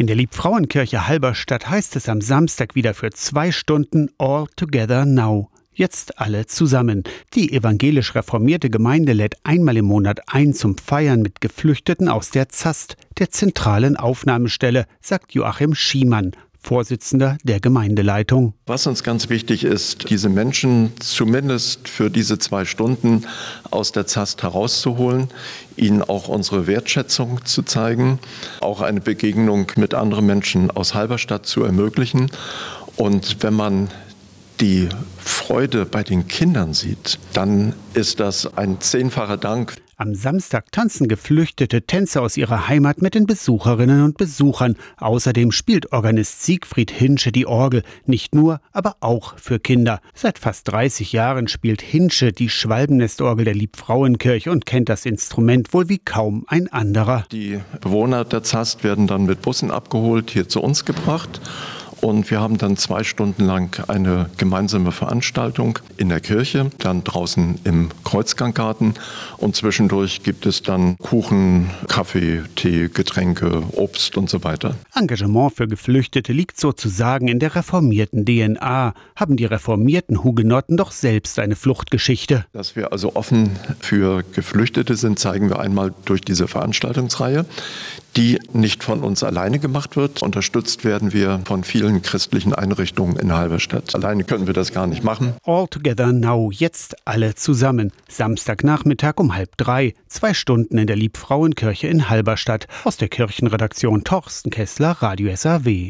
In der Liebfrauenkirche Halberstadt heißt es am Samstag wieder für zwei Stunden All Together Now. Jetzt alle zusammen. Die evangelisch reformierte Gemeinde lädt einmal im Monat ein zum Feiern mit Geflüchteten aus der ZAST, der zentralen Aufnahmestelle, sagt Joachim Schiemann, Vorsitzender der Gemeindeleitung. Was uns ganz wichtig ist, diese Menschen zumindest für diese zwei Stunden aus der ZAST herauszuholen, ihnen auch unsere Wertschätzung zu zeigen, auch eine Begegnung mit anderen Menschen aus Halberstadt zu ermöglichen. Und wenn man die Freude bei den Kindern sieht, dann ist das ein zehnfacher Dank. Am Samstag tanzen geflüchtete Tänzer aus ihrer Heimat mit den Besucherinnen und Besuchern. Außerdem spielt Organist Siegfried Hinsche die Orgel, nicht nur, aber auch für Kinder. Seit fast 30 Jahren spielt Hinsche die Schwalbennestorgel der Liebfrauenkirche und kennt das Instrument wohl wie kaum ein anderer. Die Bewohner der Zast werden dann mit Bussen abgeholt, hier zu uns gebracht und wir haben dann zwei Stunden lang eine gemeinsame Veranstaltung in der Kirche, dann draußen im Kreuzganggarten. Und zwischendurch gibt es dann Kuchen, Kaffee, Tee, Getränke, Obst und so weiter. Engagement für Geflüchtete liegt sozusagen in der reformierten DNA. Haben die reformierten Hugenotten doch selbst eine Fluchtgeschichte. Dass wir also offen für Geflüchtete sind, zeigen wir einmal durch diese Veranstaltungsreihe die nicht von uns alleine gemacht wird. Unterstützt werden wir von vielen christlichen Einrichtungen in Halberstadt. Alleine können wir das gar nicht machen. All Together Now, jetzt alle zusammen. Samstagnachmittag um halb drei, zwei Stunden in der Liebfrauenkirche in Halberstadt. Aus der Kirchenredaktion Torsten Kessler, Radio SAW.